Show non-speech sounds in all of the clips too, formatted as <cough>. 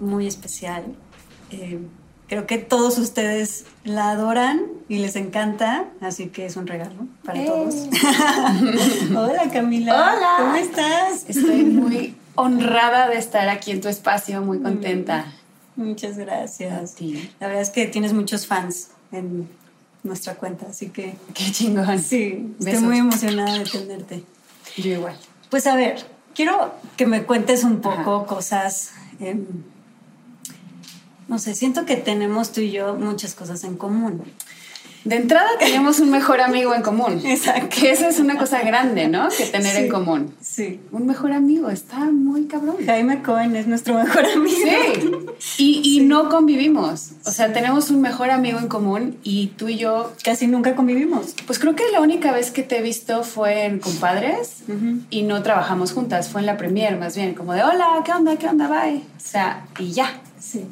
muy especial. Eh, creo que todos ustedes la adoran y les encanta, así que es un regalo para todos. <laughs> Hola Camila. Hola. ¿Cómo estás? Estoy muy honrada de estar aquí en tu espacio, muy contenta. Muchas gracias. La verdad es que tienes muchos fans en nuestra cuenta, así que Qué chingón. sí, estoy muy emocionada de tenerte. Yo igual. Pues a ver, quiero que me cuentes un poco cosas. em, no sé, siento que tenemos tú y yo muchas cosas en común. De entrada tenemos un mejor amigo en común. <laughs> Exacto. Que esa es una cosa grande, ¿no? Que tener Sí. en común. Sí. Un mejor amigo, está muy cabrón. Jaime Cohen es nuestro mejor amigo. Sí. <laughs> Y, y no convivimos. O sea, tenemos un mejor amigo en común y tú y yo, Casi nunca convivimos. pues creo que la única vez que te he visto fue en Compadres y no trabajamos juntas. Fue en la premier, más bien, como de hola, ¿qué onda? ¿Qué onda? Bye. O sea, y ya. Sí.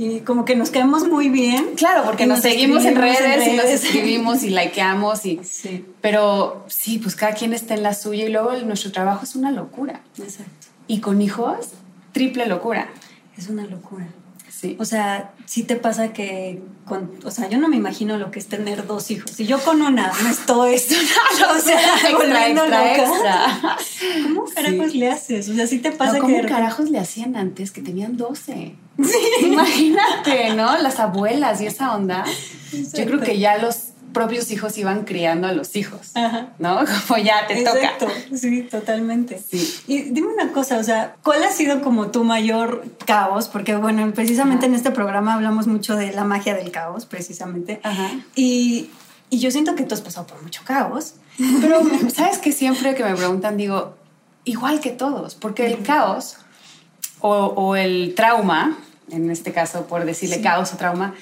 Y como que nos caemos muy bien. Claro, porque nos, seguimos en escribimos redes, y nos redes. escribimos y likeamos y <laughs> Sí, pero sí, pues cada quien está en la suya y luego nuestro trabajo es una locura. exacto. Y con hijos, triple locura. Es una locura. Sí. O sea, sí te pasa que, con, o sea, yo no me imagino lo que es tener dos hijos. Y yo con una me estoy, <laughs> o sea, extra, extra, extra. ¿Cómo carajos le haces? O sea, sí te pasa No, que... ¿Cómo carajos le hacían antes que tenían 12? Imagínate, ¿no? Las abuelas y esa onda. <laughs> Yo creo que ya los propios hijos iban criando a los hijos, Ajá. ¿no? <laughs> Como ya te Exacto, toca. sí, totalmente. Sí. Y dime una cosa, o sea, ¿cuál ha sido como tu mayor caos? Porque, bueno, precisamente en este programa hablamos mucho de la magia del caos, precisamente. Ajá. Y, y yo siento que tú has pasado por mucho caos. <laughs> Pero, ¿sabes que Siempre que me preguntan, digo, igual que todos, porque el caos o, o el trauma, en este caso por decirle caos o trauma,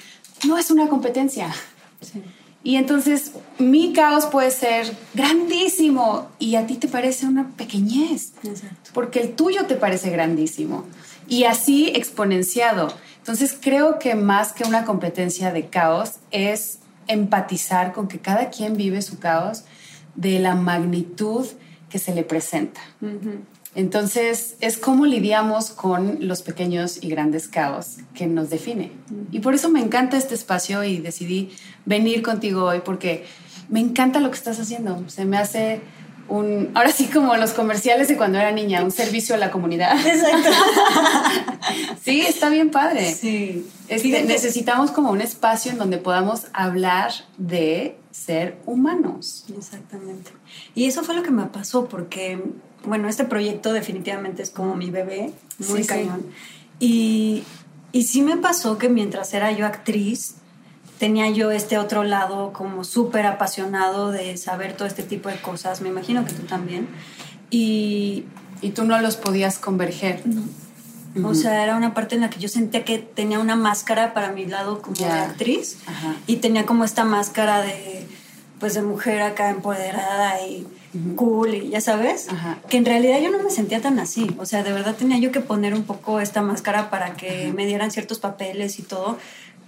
no es una competencia. Sí. Y entonces mi caos puede ser grandísimo y a ti te parece una pequeñez, Exacto. porque el tuyo te parece grandísimo y así exponenciado. Entonces creo que más que una competencia de caos es empatizar con que cada quien vive su caos de la magnitud que se le presenta. Entonces, es cómo lidiamos con los pequeños y grandes caos que nos define. Y por eso me encanta este espacio y decidí venir contigo hoy porque me encanta lo que estás haciendo. Se me hace un, ahora sí como los comerciales de cuando era niña, un servicio a la comunidad. Exacto. <laughs> Sí, está bien padre. Sí. Este, necesitamos como un espacio en donde podamos hablar de ser humanos. Exactamente. Y eso fue lo que me pasó porque, bueno, este proyecto definitivamente es como mi bebé, muy Sí, sí. cañón. Y, y sí me pasó que mientras era yo actriz, tenía yo este otro lado como súper apasionado de saber todo este tipo de cosas. Me imagino que tú también. Y, Y tú no los podías converger. o sea, era una parte en la que yo sentía que tenía una máscara para mi lado como de actriz Ajá. y tenía como esta máscara de pues de mujer acá empoderada y cool y ya sabes Ajá. que en realidad yo no me sentía tan así o sea de verdad tenía yo que poner un poco esta máscara para que me dieran ciertos papeles y todo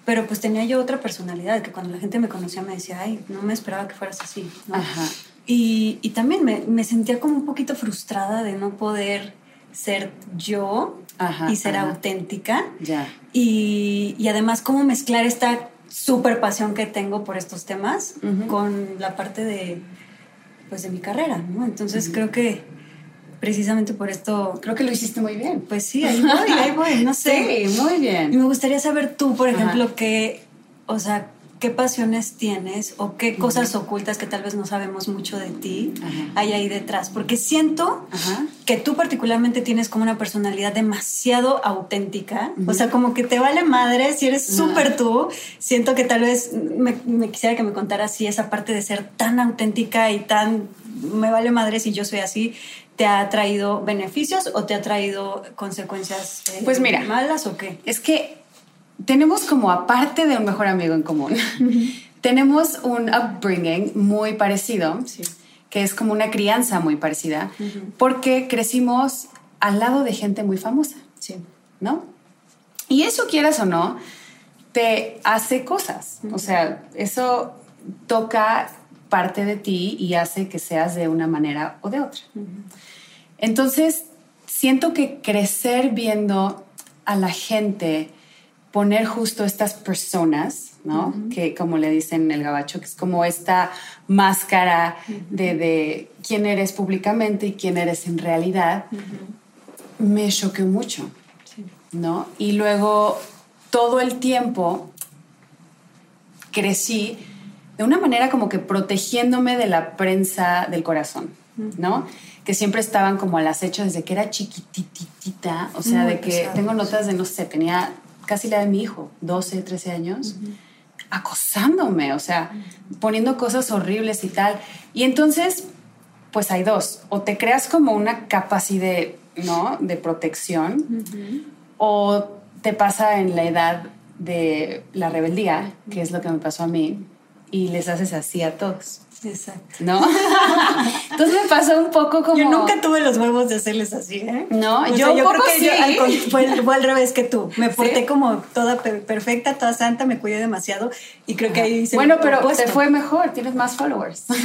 pero pues tenía yo otra personalidad que cuando la gente me conocía me decía ay no me esperaba que fueras así ¿no? Ajá. Y, y también me, me sentía como un poquito frustrada de no poder ser yo Ajá, y ser ajá. auténtica. Ya. Y, y además cómo mezclar esta súper pasión que tengo por estos temas con la parte de, pues, de mi carrera, ¿no? Entonces creo que precisamente por esto. Creo que lo hiciste muy bien. Pues sí, ahí voy, ahí voy, no <laughs> sé. Sí, muy bien. Y me gustaría saber tú, por ejemplo, qué, o sea, qué pasiones tienes o qué cosas ocultas que tal vez no sabemos mucho de ti hay ahí detrás. Porque siento que tú particularmente tienes como una personalidad demasiado auténtica. O sea, como que te vale madre si eres súper tú. Siento que tal vez me, me, quisiera que me contaras si esa parte de ser tan auténtica y tan me vale madre si yo soy así te ha traído beneficios o te ha traído consecuencias eh, pues mira, malas o qué? Es que tenemos como aparte de un mejor amigo en común, <laughs> tenemos un upbringing muy parecido, que es como una crianza muy parecida, porque crecimos al lado de gente muy famosa, ¿no? Y eso quieras o no, te hace cosas, o sea, eso toca parte de ti y hace que seas de una manera o de otra. Entonces, siento que crecer viendo a la gente poner justo estas personas, ¿no? Que como le dicen en el gabacho, que es como esta máscara de, quién eres públicamente y quién eres en realidad, me choqueó mucho, ¿no? Y luego todo el tiempo crecí de una manera como que protegiéndome de la prensa del corazón, ¿no? Que siempre estaban como al acecho desde que era chiquititita, o sea, de que tengo notas de, no sé, tenía casi la de mi hijo, 12, 13 años, acosándome, o sea, poniendo cosas horribles y tal. Y entonces, pues hay dos, o te creas como una capacidad, ¿no? De protección, o te pasa en la edad de la rebeldía, que es lo que me pasó a mí, y les haces así a todos. Exacto. ¿No? <laughs> Entonces me pasó un poco como. Yo nunca tuve los huevos de hacerles así, ¿eh? No, yo, yo creo que yo fue, al revés que tú. Me porté como toda perfecta, toda santa, me cuidé demasiado y creo que ahí se Bueno, pero te fue mejor, tienes más followers. <laughs> <laughs> no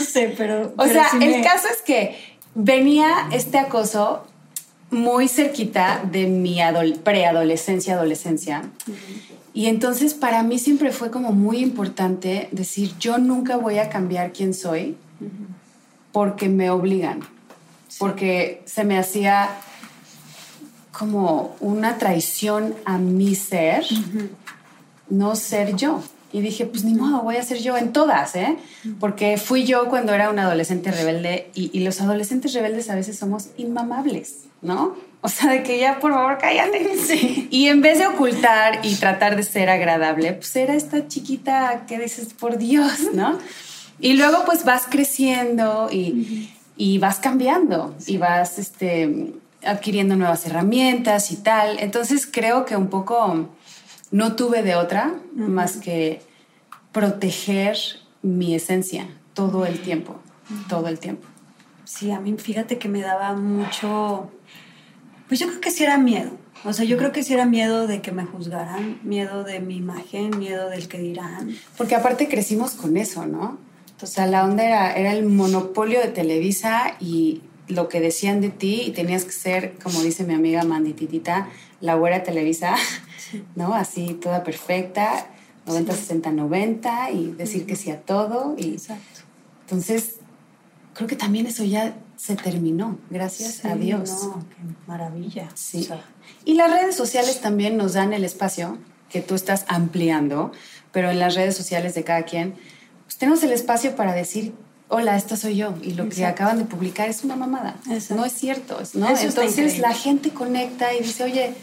sé, pero. O sea, el caso es que venía este acoso muy cerquita de mi preadolescencia, adolescencia. Y entonces para mí siempre fue como muy importante decir, yo nunca voy a cambiar quién soy porque me obligan, porque se me hacía como una traición a mi ser, no ser yo. Y dije, pues ni modo, voy a ser yo en todas, ¿eh? Porque fui yo cuando era un adolescente rebelde y, y los adolescentes rebeldes a veces somos inmamables, ¿no? O sea, de que ya, por favor, cállate. <laughs> Sí. Y en vez de ocultar y tratar de ser agradable, pues era esta chiquita que dices, por Dios, ¿no? Y luego pues vas creciendo y, y vas cambiando y vas este, adquiriendo nuevas herramientas y tal. Entonces creo que un poco no tuve de otra más que proteger mi esencia todo el tiempo, todo el tiempo. Sí, a mí fíjate que me daba mucho pues yo creo que sí era miedo. O sea, yo creo que sí era miedo de que me juzgaran, miedo de mi imagen, miedo del que dirán. Porque aparte crecimos con eso, ¿no? O sea, la onda era, era el monopolio de Televisa y lo que decían de ti y tenías que ser, como dice mi amiga Mandititita, la güera Televisa, <laughs> ¿no? Así toda perfecta, 90, 60, 90 y decir que sí a todo. Y, Exacto. Entonces, creo que también eso ya se terminó, gracias a Dios. qué maravilla. Sí. y las redes sociales también nos dan el espacio que tú estás ampliando, pero en las redes sociales de cada quien, pues tenemos el espacio para decir, hola, esta soy yo, y lo que acaban de publicar es una mamada. No es cierto, ¿no? Entonces la gente conecta y dice, oye,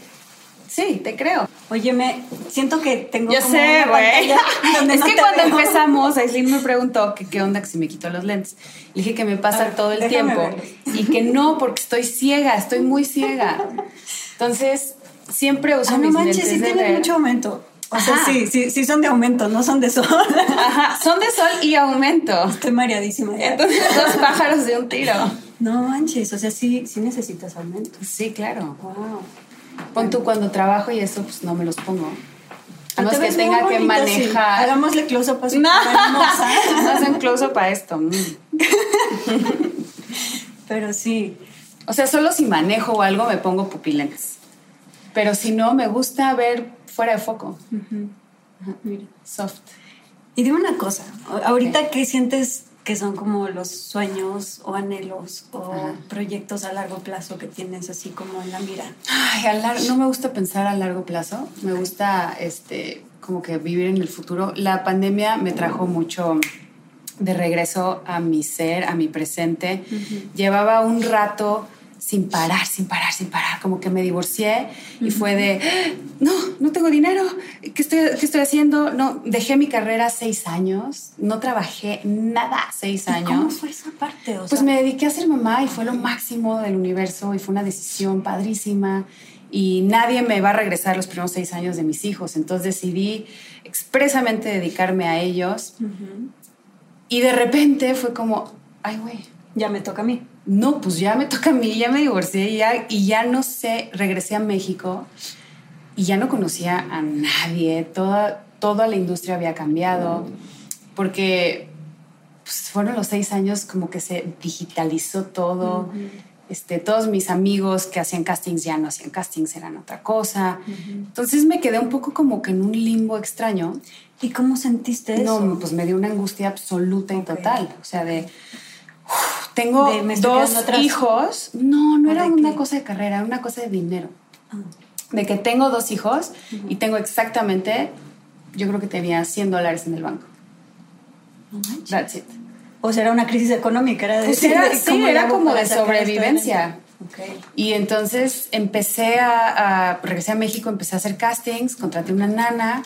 Sí, te creo. Oye, me siento que tengo Yo sé, güey. <laughs> Es que cuando empezamos, Aislinn me preguntó que qué onda que si me quito los lentes. Le dije que me pasa todo el tiempo y que no, porque estoy ciega, estoy muy ciega. Entonces, siempre uso ah, mis no manches, sí tienen mucho aumento. O sea, sí, sí, sí son de aumento, no son de sol. Ajá, son de sol y aumento. Estoy mareadísima. Entonces, dos pájaros de un tiro. No manches, o sea, sí, sí necesitas aumento. Sí, claro. Wow. Pon tú cuando trabajo y eso, pues no me los pongo. A no es que tenga que manejar. Hagámosle close-up a su No, <laughs> hacen close-up a esto. Mm. <laughs> Pero sí. O sea, solo si manejo o algo me pongo pupilentes. Pero si no, me gusta ver fuera de foco. Mira. Soft. Y dime una cosa. Ahorita, ¿qué sientes que son como los sueños o anhelos o proyectos a largo plazo que tienes así como en la mira? Ay, no me gusta pensar a largo plazo, me gusta este, como que vivir en el futuro. La pandemia me trajo mucho de regreso a mi ser, a mi presente. Llevaba un rato sin parar, sin parar, sin parar, como que me divorcié y fue de, no, no tengo dinero, ¿qué estoy, ¿qué estoy haciendo? No, dejé mi carrera seis años, no trabajé nada seis años. ¿Cómo fue esa parte? pues me dediqué a ser mamá y fue lo máximo del universo y fue una decisión padrísima y nadie me va a regresar los primeros seis años de mis hijos, entonces decidí expresamente dedicarme a ellos y de repente fue como, ay güey. Ya me toca a mí no, pues ya me <laughs> toca a mí, ya me divorcié y ya, y ya no sé, regresé a México y ya no conocía a nadie, toda, toda la industria había cambiado, porque pues, fueron los seis años como que se digitalizó todo. Este, todos mis amigos que hacían castings ya no hacían castings, eran otra cosa. Entonces me quedé un poco como que en un limbo extraño. ¿Y cómo sentiste eso? No, pues me dio una angustia absoluta y total. O sea, de tengo dos hijos. No, no era una cosa de carrera, era una cosa de dinero. Ah. De que tengo dos hijos y tengo exactamente, yo creo que tenía 100 dólares en el banco. That's it. O sea, era una crisis económica, era de pues era, sí, era como de sobrevivencia. Y entonces empecé a, a, regresé a México, empecé a hacer castings, contraté una nana,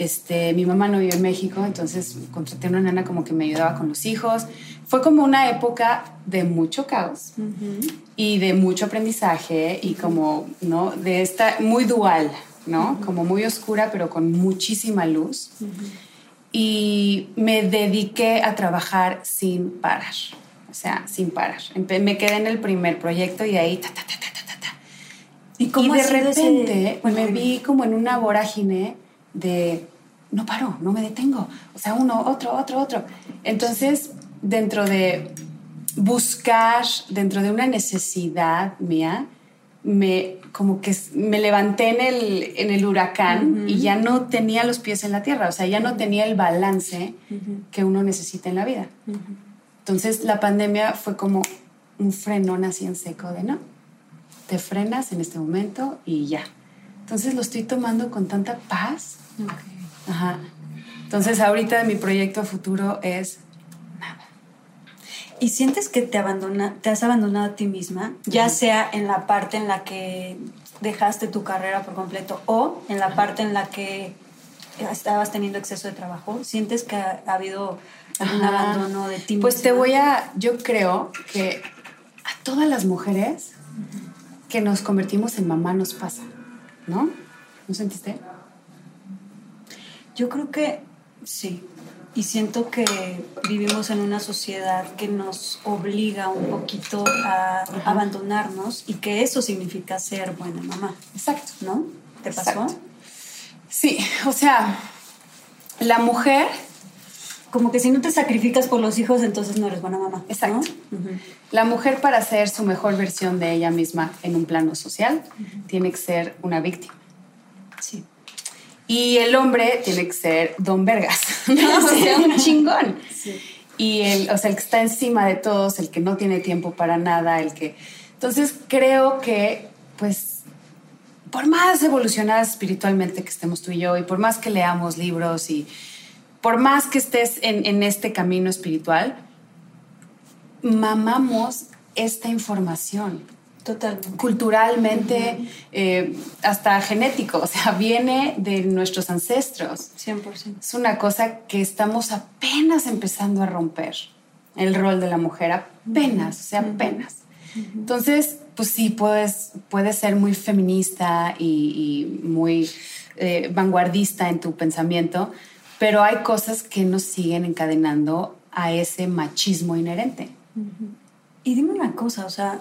este, mi mamá no vive en México, entonces contraté una nana como que me ayudaba con los hijos. Fue como una época de mucho caos y de mucho aprendizaje y como, ¿no? De esta, muy dual, ¿no? Como muy oscura, pero con muchísima luz. Y me dediqué a trabajar sin parar, o sea, sin parar. Me quedé en el primer proyecto y ahí, ta, ta, ta, ta, ta, ta. Y, como de repente me vi como en una vorágine de no paro, no me detengo. O sea, uno, otro, otro, otro. Entonces, dentro de buscar, dentro de una necesidad mía, me como que me levanté en el, en el huracán y ya no tenía los pies en la tierra, o sea, ya no tenía el balance que uno necesita en la vida. Entonces la pandemia fue como un frenón así en seco de no, te frenas en este momento y ya. Entonces lo estoy tomando con tanta paz. Ajá. Entonces ahorita mi proyecto futuro es nada. ¿Y sientes que te, abandona, te has abandonado a ti misma? Ya sea en la parte en la que dejaste tu carrera por completo o en la parte en la que estabas teniendo exceso de trabajo. ¿Sientes que ha, habido algún abandono de ti Pues te voy a, yo creo que a todas las mujeres que nos convertimos en mamá nos pasa, ¿no? ¿No sentiste? Yo creo que sí. Y siento que vivimos en una sociedad que nos obliga un poquito a abandonarnos y que eso significa ser buena mamá. Exacto. ¿No? ¿Te pasó? Sí, o sea, la mujer como que si no te sacrificas por los hijos, entonces no eres buena mamá. Exacto. La mujer para ser su mejor versión de ella misma en un plano social tiene que ser una víctima. Sí. Y el hombre tiene que ser don Vergas, ¿no? <laughs> sea, un chingón. Y el, o sea, el que está encima de todos, el que no tiene tiempo para nada, el que... Entonces creo que, pues, por más evolucionadas espiritualmente que estemos tú y yo, y por más que leamos libros, y por más que estés en, en este camino espiritual, mamamos esta información culturalmente, eh, hasta genético, o sea, viene de nuestros ancestros. 100%. Es una cosa que estamos apenas empezando a romper, el rol de la mujer, apenas, o sea, apenas. Entonces, pues sí, puedes, puedes ser muy feminista y, muy eh, vanguardista en tu pensamiento, pero hay cosas que nos siguen encadenando a ese machismo inherente. Y dime una cosa, o sea,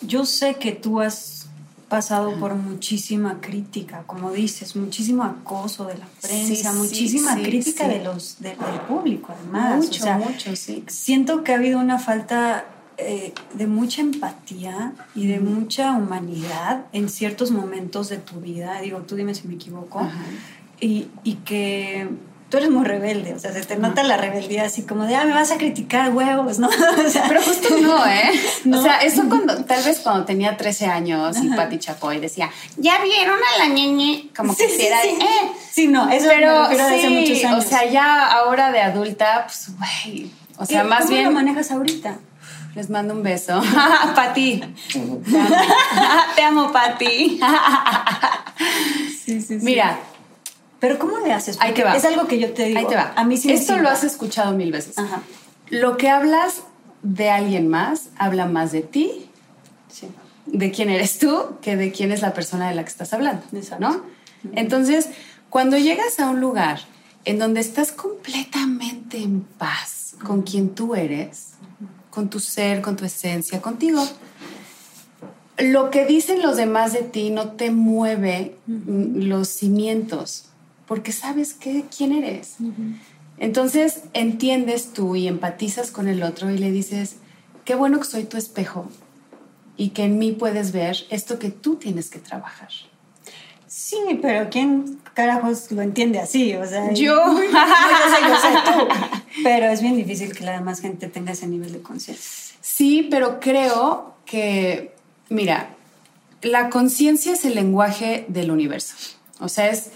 yo sé que tú has pasado por muchísima crítica, como dices, muchísimo acoso de la prensa, muchísima crítica de los del público, además. Mucho, mucho, sí. Siento que ha habido una falta eh, de mucha empatía y de mucha humanidad en ciertos momentos de tu vida. Digo, tú dime si me equivoco. Y, y que tú eres muy rebelde, o sea, se te nota la rebeldía así como de, ah, me vas a criticar huevos, ¿no? <laughs> Pero justo no, ¿eh? <laughs> O sea, eso cuando, tal vez cuando tenía 13 años y Pati Chapoy decía, ya vieron a la ñeñe, como que sí, era, sí. eh. Sí, no, eso Pero me a hace sí, muchos años. o sea, ya ahora de adulta, pues, güey, o sea, ¿Y más ¿Cómo bien... lo manejas ahorita? Les mando un beso. <laughs> Pati. Te amo, Te amo, Pati. Sí, sí, sí. Mira, Pero ¿cómo le haces? Ahí te Porque va. Es algo que yo te digo. ahí te va. A mí sí me Esto lo sirve. has escuchado mil veces. Ajá. Lo que hablas de alguien más habla más de ti, Sí. de quién eres tú, que de quién es la persona de la que estás hablando. Exacto. ¿No? Entonces, cuando llegas a un lugar en donde estás completamente en paz con quien tú eres, con tu ser, con tu esencia, contigo, lo que dicen los demás de ti no te mueve mm, los cimientos, porque sabes que, quién eres. Entonces entiendes tú y empatizas con el otro y le dices, qué bueno que soy tu espejo y que en mí puedes ver esto que tú tienes que trabajar. Sí, pero ¿quién carajos lo entiende así? O sea, Yo. <laughs> No, yo sé, yo sé tú. <laughs> Pero es bien difícil que la demás gente tenga ese nivel de conciencia. Sí, pero creo que, mira, la conciencia es el lenguaje del universo. O sea, es,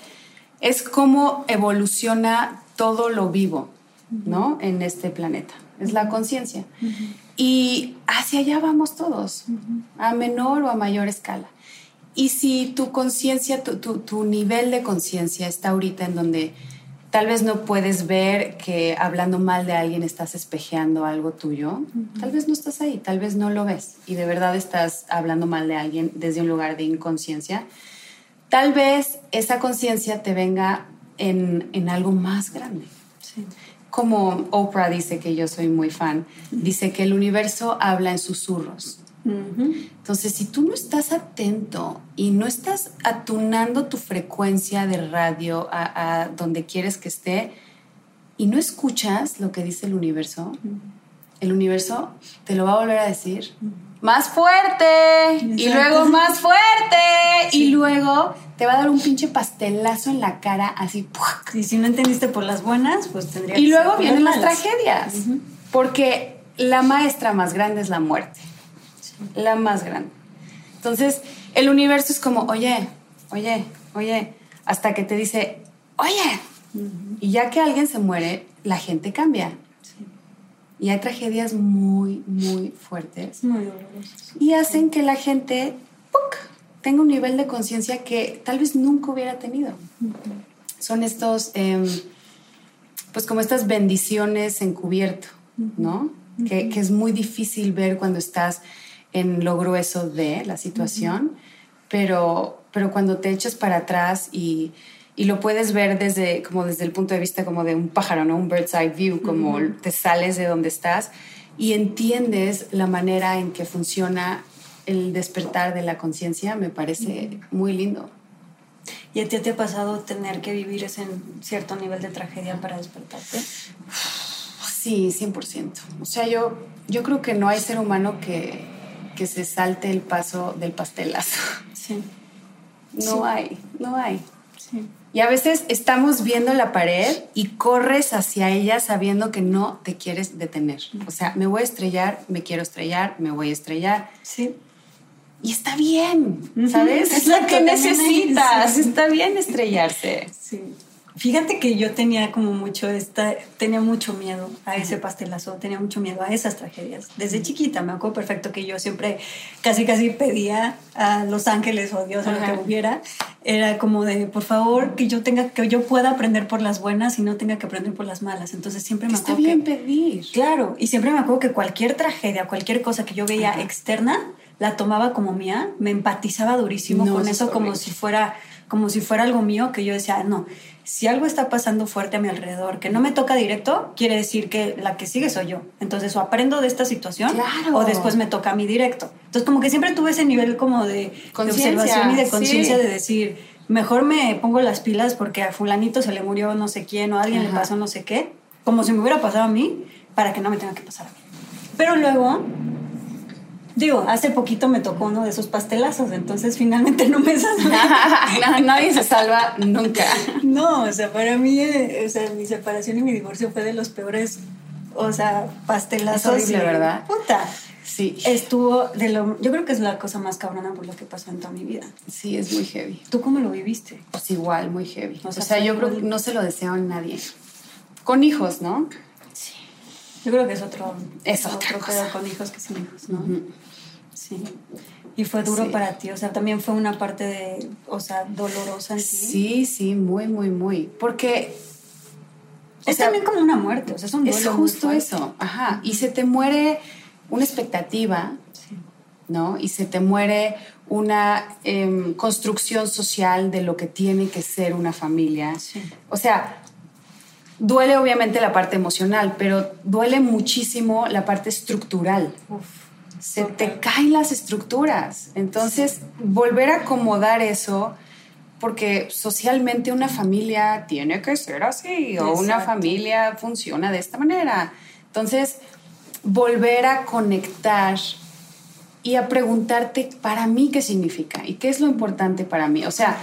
es cómo evoluciona todo lo vivo, ¿no? En este planeta. Es la conciencia. Y hacia allá vamos todos, a menor o a mayor escala. Y si tu conciencia, tu, tu- tu nivel de conciencia está ahorita en donde tal vez no puedes ver que hablando mal de alguien estás espejeando algo tuyo, tal vez no estás ahí, tal vez no lo ves y de verdad estás hablando mal de alguien desde un lugar de inconsciencia, tal vez esa conciencia te venga en, en algo más grande. Sí. Como Oprah dice que yo soy muy fan, dice que el universo habla en susurros. Entonces, si tú no estás atento y no estás atunando tu frecuencia de radio a, a donde quieres que esté y no escuchas lo que dice el universo, el universo te lo va a volver a decir más fuerte y luego más fuerte y luego te va a dar un pinche pastelazo en la cara así. ¡puac! Y si no entendiste por las buenas, pues tendría Y que luego ser vienen las tragedias, porque la maestra más grande es la muerte, la más grande. Entonces, el universo es como, oye, oye, oye, hasta que te dice, oye, y ya que alguien se muere, la gente cambia. Y hay tragedias muy, muy fuertes Muy doloroso. y hacen que la gente ¡puc! tenga un nivel de conciencia que tal vez nunca hubiera tenido. Son estos, em, pues como estas bendiciones encubierto, ¿no? que, que es muy difícil ver cuando estás en lo grueso de la situación, pero, pero cuando te echas para atrás y, y lo puedes ver desde, como desde el punto de vista como de un pájaro, ¿no? Un bird's eye view, como te sales de donde estás y entiendes la manera en que funciona el despertar de la conciencia, me parece muy lindo. ¿Y a ti te ha pasado tener que vivir ese cierto nivel de tragedia para despertarte? Sí, 100%. O sea, yo, yo creo que no hay ser humano que, que se salte el paso del pastelazo. Sí. No Sí. hay, no hay. Sí. Y a veces estamos viendo la pared y corres hacia ella sabiendo que no te quieres detener. O sea, me voy a estrellar, me quiero estrellar, me voy a estrellar. Sí. Y está bien, ¿sabes? Es lo que necesitas. Está bien estrellarse. Sí. Fíjate que yo tenía como mucho esta, tenía mucho miedo a ese pastelazo, tenía mucho miedo a esas tragedias. Desde chiquita me acuerdo perfecto que yo siempre casi casi pedía a los ángeles o Dios o lo que hubiera, era como de por favor que yo tenga que yo pueda aprender por las buenas y no tenga que aprender por las malas. Entonces siempre me Está acuerdo bien que pedir. Claro, y siempre me acuerdo que cualquier tragedia, cualquier cosa que yo veía Ajá. externa, la tomaba como mía, me empatizaba durísimo No, con eso eso es como si fuera como si fuera algo mío que yo decía, no, si algo está pasando fuerte a mi alrededor, que no me toca directo, quiere decir que la que sigue soy yo. Entonces, o aprendo de esta situación Claro. o después me toca a mí directo. Entonces, como que siempre tuve ese nivel como de, de observación y de sí. conciencia de decir, mejor me pongo las pilas porque a fulanito se le murió no sé quién o a alguien le pasó no sé qué, como si me hubiera pasado a mí, para que no me tenga que pasar a mí. Pero luego Digo, hace poquito me tocó uno de esos pastelazos, entonces finalmente no me salvé. <laughs> Nadie se salva nunca. No, o sea, para mí, eh, o sea, mi separación y mi divorcio fue de los peores, o sea, pastelazos. Es horrible, y- ¿verdad? Puta. Sí. Estuvo de lo, yo creo que es la cosa más cabrona por lo que pasó en toda mi vida. Sí, es muy heavy. ¿Tú cómo lo viviste? Pues igual, muy heavy. O O sea, yo creo que no se lo deseo a nadie. Con hijos, ¿no? Yo creo que es otro, Es otra otro cosa. pedo con hijos que sin hijos, ¿no? Sí. Y fue duro Sí. para ti, o sea, también fue una parte de, o sea, dolorosa en ti. Sí, sí, muy, muy, muy. Porque Es sea, también como una muerte, o sea, es un duelo es justo eso. Ajá. Y se te muere una expectativa, Sí. ¿no? Y se te muere una em, construcción social de lo que tiene que ser una familia. Sí. O sea, duele obviamente la parte emocional, pero duele muchísimo la parte estructural. Uf. Se te caen las estructuras. Entonces, volver a acomodar eso, porque socialmente una familia tiene que ser así, o una familia funciona de esta manera. Entonces, volver a conectar y a preguntarte para mí qué significa y qué es lo importante para mí. O sea,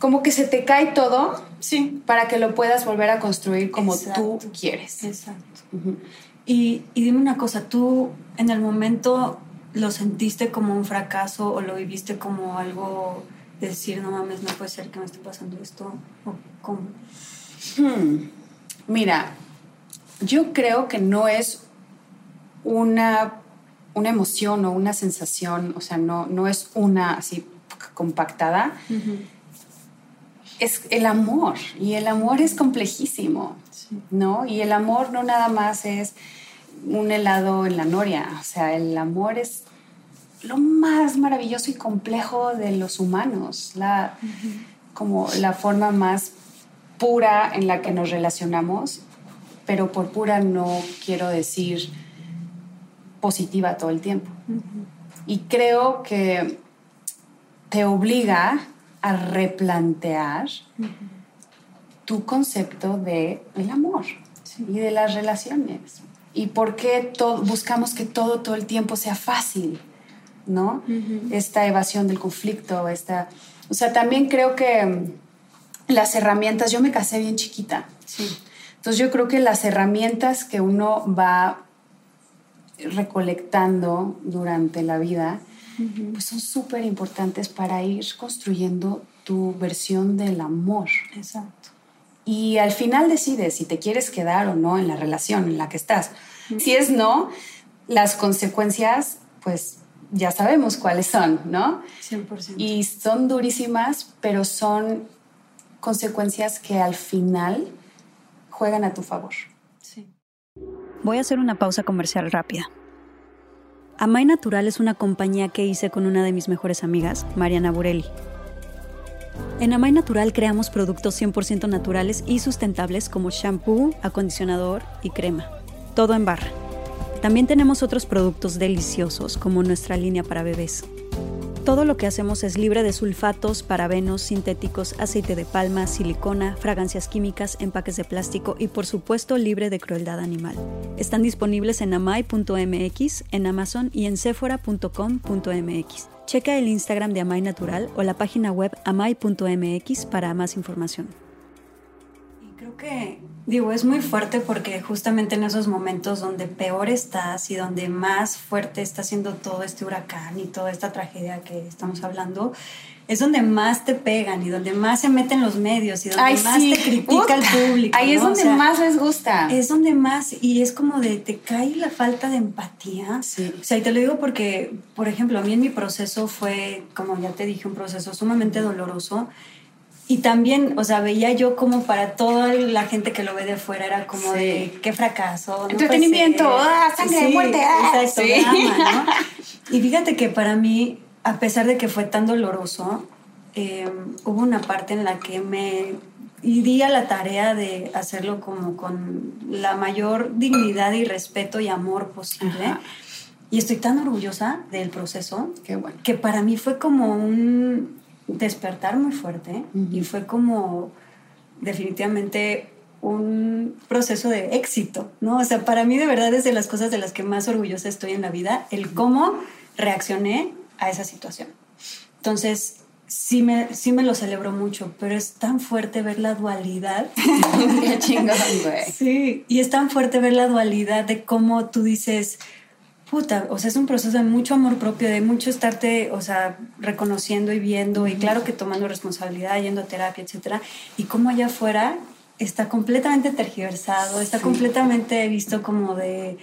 como que se te cae todo Sí. para que lo puedas volver a construir como Exacto. tú quieres. Exacto. Y, y dime una cosa, ¿tú en el momento lo sentiste como un fracaso o lo viviste como algo de decir, no mames, no puede ser que me esté pasando esto? ¿O cómo? Hmm. Mira, yo creo que no es una, una emoción o una sensación, o sea, no, no es una así compactada, es el amor. Y el amor es complejísimo, Sí. ¿no? Y el amor no nada más es un helado en la noria, o sea, el amor es lo más maravilloso y complejo de los humanos, la, como la forma más pura en la que nos relacionamos, pero por pura no quiero decir positiva todo el tiempo. Y creo que te obliga a replantear tu concepto de el amor y de las relaciones. Y por qué buscamos que todo todo el tiempo sea fácil, ¿no? Esta evasión del conflicto, esta... O sea, también creo que mm, las herramientas, yo me casé bien chiquita. Sí. Entonces yo creo que las herramientas que uno va recolectando durante la vida, pues son súper importantes para ir construyendo tu versión del amor. Exacto. Y al final decides si te quieres quedar o no en la relación en la que estás. Si es no, las consecuencias, pues ya sabemos cuáles son, ¿no? 100%. Y son durísimas, pero son consecuencias que al final juegan a tu favor. Sí. Voy a hacer una pausa comercial rápida. Amay Natural es una compañía que hice con una de mis mejores amigas, Mariana Burelli. En Amay Natural creamos productos 100% naturales y sustentables como shampoo, acondicionador y crema. Todo en barra. También tenemos otros productos deliciosos como nuestra línea para bebés. Todo lo que hacemos es libre de sulfatos, parabenos, sintéticos, aceite de palma, silicona, fragancias químicas, empaques de plástico y por supuesto libre de crueldad animal. Están disponibles en amai.mx, en Amazon y en sephora.com.mx. Checa el Instagram de Amai Natural o la página web amai.mx para más información. Y creo que, digo, es muy fuerte porque justamente en esos momentos donde peor estás y donde más fuerte está siendo todo este huracán y toda esta tragedia que estamos hablando, es donde más te pegan y donde más se meten los medios y donde Ay, más sí. te critica Puta. el público. Ahí es ¿no? O donde sea, más les gusta. Es donde más, y es como de, te cae la falta de empatía. Sí. O sea, y te lo digo porque, por ejemplo, a mí en mi proceso fue, como ya te dije, un proceso sumamente doloroso. Y también, o sea, veía yo como para toda la gente que lo ve de fuera era como Sí. de qué fracaso. no Entretenimiento, ah, sangre, muerte, ah. Exacto, Sí. drama, ¿no? Y fíjate que para mí, a pesar de que fue tan doloroso, eh, hubo una parte en la que me di a la tarea de hacerlo como con la mayor dignidad y respeto y amor posible. Ajá. Y estoy tan orgullosa del proceso Qué bueno. que para mí fue como un despertar muy fuerte y fue como definitivamente un proceso de éxito, ¿no? O sea, para mí de verdad es de las cosas de las que más orgullosa estoy en la vida, el cómo reaccioné a esa situación. Entonces, sí me, sí me lo celebro mucho, pero es tan fuerte ver la dualidad. <laughs> Qué chingón, güey. Sí, y es tan fuerte ver la dualidad de cómo tú dices, puta, o sea, es un proceso de mucho amor propio, de mucho estarte, o sea, reconociendo y viendo, y claro que tomando responsabilidad, yendo a terapia, etcétera, y cómo allá afuera está completamente tergiversado, está completamente visto como de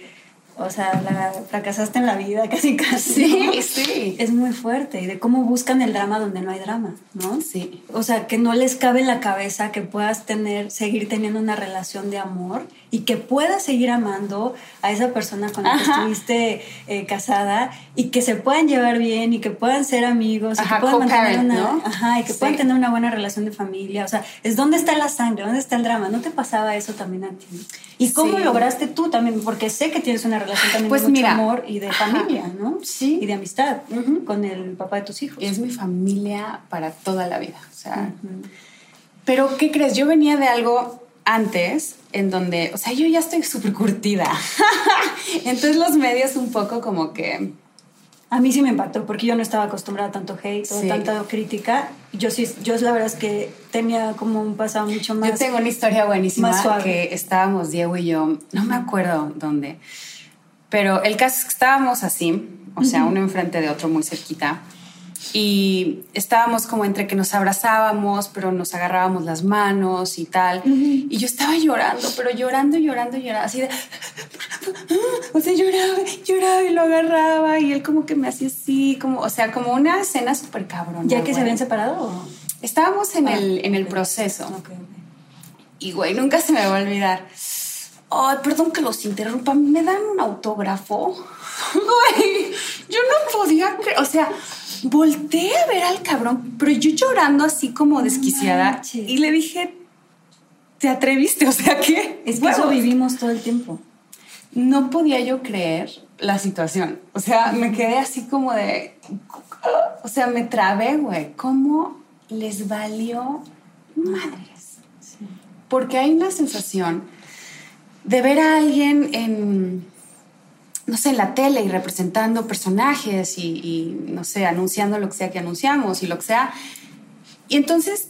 o sea, la, fracasaste en la vida <laughs> casi casi. Sí, sí. Es muy fuerte. Y de cómo buscan el drama donde no hay drama, ¿no? Sí. O sea, que no les cabe en la cabeza que puedas tener, seguir teniendo una relación de amor y que puedas seguir amando a esa persona con la que estuviste eh, casada y que se puedan llevar bien y que puedan ser amigos y que puedan mantener una, ajá, y que puedan tener una buena relación de familia. O sea, es dónde está la sangre, dónde está el drama. ¿No te pasaba eso también a ti? ¿Y cómo lograste tú también? Porque sé que tienes una relación también pues de mucho amor y de familia, ¿no? Sí. Y de amistad con el papá de tus hijos. Es mi familia para toda la vida. O sea, pero ¿qué crees? Yo venía de algo antes en donde, o sea, yo ya estoy súper curtida. <laughs> Entonces los medios un poco como que... A mí sí me impactó porque yo no estaba acostumbrada a tanto hate o tanta crítica. Yo sí, yo la verdad es que tenía como un pasado mucho más... Yo tengo una historia buenísima que estábamos Diego y yo, no me acuerdo dónde, pero el caso es que estábamos así, o sea, uno enfrente de otro muy cerquita y estábamos como entre que nos abrazábamos, pero nos agarrábamos las manos y tal. Y yo estaba llorando, pero llorando, llorando, llorando, así de... O sea, lloraba, lloraba y lo agarraba y él como que me hacía así, como, o sea, como una escena súper cabrón. ¿Ya que se habían separado? Estábamos en, ah, el, en el proceso. Y güey, nunca se me va a olvidar. Ay, perdón que los interrumpa, ¿me dan un autógrafo? <laughs> Güey, yo no podía creer, o sea, volteé a ver al cabrón, pero yo llorando así como desquiciada y le dije, ¿te atreviste? <laughs> O sea, ¿qué? Es que eso vivimos todo el tiempo. No podía yo creer la situación. O sea, me quedé así como de... O sea, me trabé, güey. ¿Cómo les valió madres? Porque hay una sensación de ver a alguien en no sé, en la tele y representando personajes y, no sé, anunciando lo que sea que anunciamos y lo que sea. Y entonces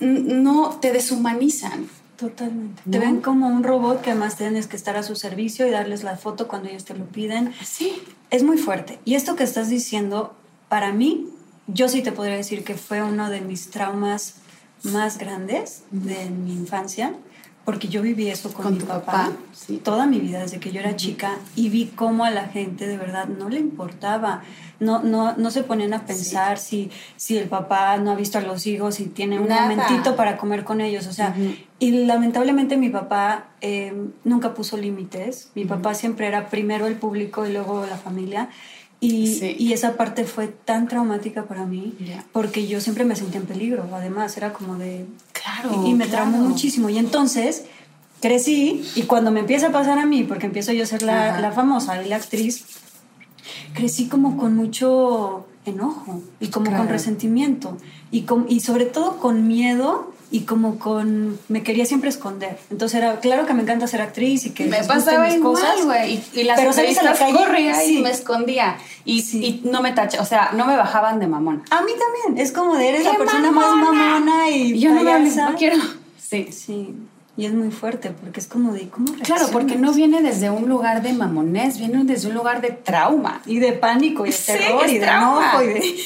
no te deshumanizan. Totalmente. Te ven como un robot que además tienes que estar a su servicio y darles la foto cuando ellos te lo piden. Sí. Es muy fuerte. Y esto que estás diciendo, para mí, yo sí te podría decir que fue uno de mis traumas más grandes de mi infancia porque yo viví eso con, mi papá, toda mi vida, desde que yo era chica, y vi cómo a la gente de verdad no le importaba. No, no, no se ponían a pensar si, si el papá no ha visto a los hijos y tiene un momentito para comer con ellos. O sea, y lamentablemente mi papá eh, nunca puso límites. Mi papá siempre era primero el público y luego la familia. Y, y, esa parte fue tan traumática para mí porque yo siempre me sentía en peligro. Además, era como de. Claro. Y, me traumó muchísimo. Y entonces crecí y cuando me empieza a pasar a mí, porque empiezo yo a ser la, la famosa y la actriz, crecí como con mucho enojo y como con resentimiento y, con, y sobre todo con miedo y como con me quería siempre esconder. Entonces era claro que me encanta ser actriz y que me pasaba mis cosas güey y, las pero salís a la calle corría y me escondía. Y, y, no me taché o sea no me bajaban de mamón a mí también es como de eres la persona más mamona y yo no, me, no quiero. Sí sí y es muy fuerte porque es como de cómo Claro, porque no viene desde un lugar de mamonés, viene desde un lugar de trauma. Y de pánico y de terror y de enojo y de...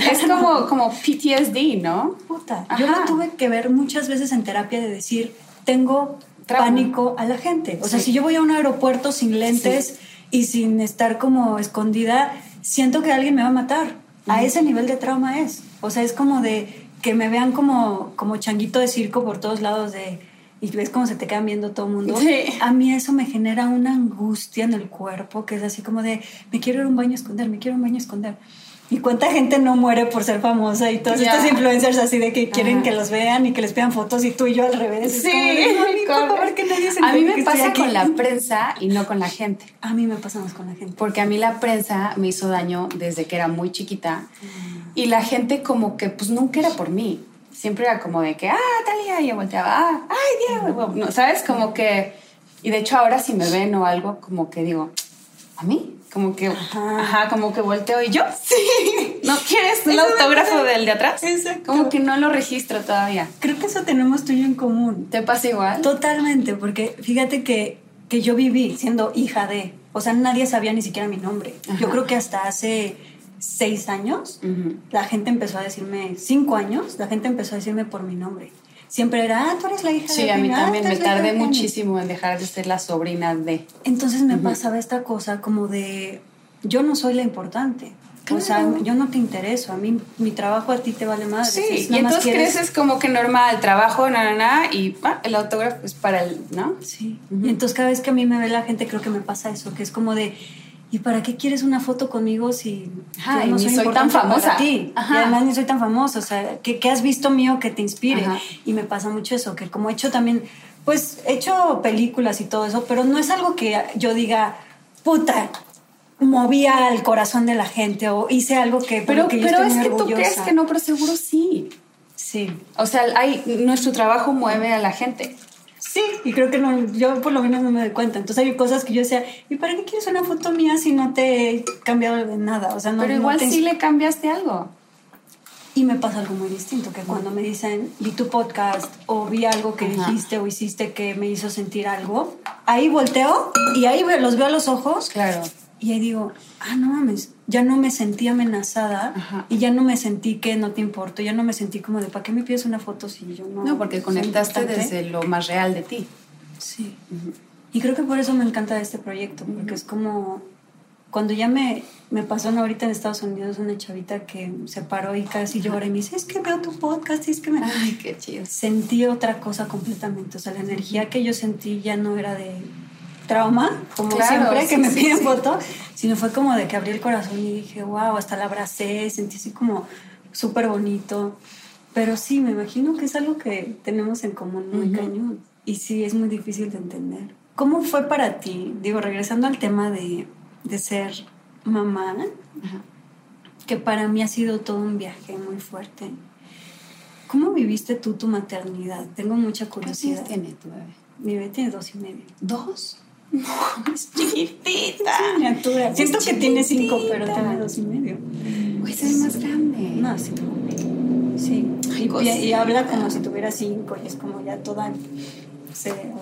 <laughs> Es como, como PTSD, ¿no? Puta. Yo lo tuve que ver muchas veces en terapia de decir, tengo pánico a la gente. O sea, si yo voy a un aeropuerto sin lentes y sin estar como escondida, siento que alguien me va a matar. A ese nivel de trauma es. O sea, es como de que me vean como, como changuito de circo por todos lados de y ves cómo se te quedan viendo todo el mundo. A mí eso me genera una angustia en el cuerpo que es así como de, me quiero ir a un baño a esconder, me quiero ir a un baño a esconder. Y cuánta gente no muere por ser famosa y todos estos influencers así de que quieren que los vean y que les pidan fotos y tú y yo al revés. Sí, a mí me pasa con la <laughs> prensa y no con la gente. A mí me pasa más con la gente. Porque a mí la prensa me hizo daño desde que era muy chiquita mm. y la gente como que pues nunca era por mí siempre era como de que, ah, Talia, y yo volteaba, ah, ay, Diego, no, ¿sabes? Como que, y de hecho ahora si me ven o algo, como que digo, ¿a mí? como que, ajá. como que volteo y yo, sí, <laughs> ¿no quieres un autógrafo del de atrás? Exacto. Como que no lo registro todavía. Creo que eso tenemos tú y yo en común. ¿Te pasa igual? Totalmente, porque fíjate que, que yo viví siendo hija de, o sea, nadie sabía ni siquiera mi nombre. Yo creo que hasta hace seis años, la gente empezó a decirme, cinco años, la gente empezó a decirme por mi nombre siempre era, ah, tú eres la hija sí, de Sí, a mí también me tardé muchísimo en dejar de ser la sobrina de. Entonces me pasaba esta cosa como de, yo no soy la importante. O sea, yo no te intereso, a mí mi trabajo a ti te vale más. Sí, y entonces creces como que normal, trabajo, nada, nada, y ah, el autógrafo es para el, ¿no? Sí. Y entonces cada vez que a mí me ve la gente creo que me pasa eso, que es como de, ¿y para qué quieres una foto conmigo si yo no soy, tan famosa? ti? Y además ni soy tan famosa, o sea, ¿qué, has visto mío que te inspire? Y me pasa mucho eso, que como he hecho también, pues he hecho películas y todo eso, pero no es algo que yo diga, puta, movía el corazón de la gente o hice algo que... Pero, pero es que tú crees que no, pero seguro sí. Sí. O sea, hay, nuestro trabajo mueve a la gente. Sí, y creo que no, yo por lo menos no me doy cuenta. Entonces hay cosas que yo decía, ¿y para qué quieres una foto mía si no te he cambiado de nada? O sea, no, Pero igual sí le cambiaste algo. Y me pasa algo muy distinto, que cuando me dicen, vi tu podcast o vi algo que dijiste o hiciste que me hizo sentir algo, ahí volteo y ahí los veo a los ojos. Claro. Y ahí digo, ah, no mames, ya no me sentí amenazada y ya no me sentí que no te importo, ya no me sentí como de, ¿para qué me pides una foto si yo no... No, porque conectaste desde lo más real de ti. Sí. Y creo que por eso me encanta este proyecto, porque es como, cuando ya me, me pasó ahorita en Estados Unidos una chavita que se paró y casi llora y me dice, es que veo tu podcast y es que me... Ay, qué chido. Sentí otra cosa completamente, o sea, la energía que yo sentí ya no era de trauma, como siempre que me piden foto, sino fue como de que abrí el corazón y dije, wow, hasta la abracé, sentí así como súper bonito. Pero sí, me imagino que es algo que tenemos en común muy cañón. Y sí, es muy difícil de entender. ¿Cómo fue para ti? Digo, regresando al tema de, de ser mamá, que para mí ha sido todo un viaje muy fuerte. ¿Cómo viviste tú tu maternidad? Tengo mucha curiosidad. ¿Qué tiene tu bebé? Mi bebé tiene dos y medio. ¿Dos? No, es chiquitita. Es miniatura. Siento que tiene cinco, pero tiene dos y medio. Pues es más grande. No, sí, Sí. y, y, habla como si tuviera cinco y es como ya toda, o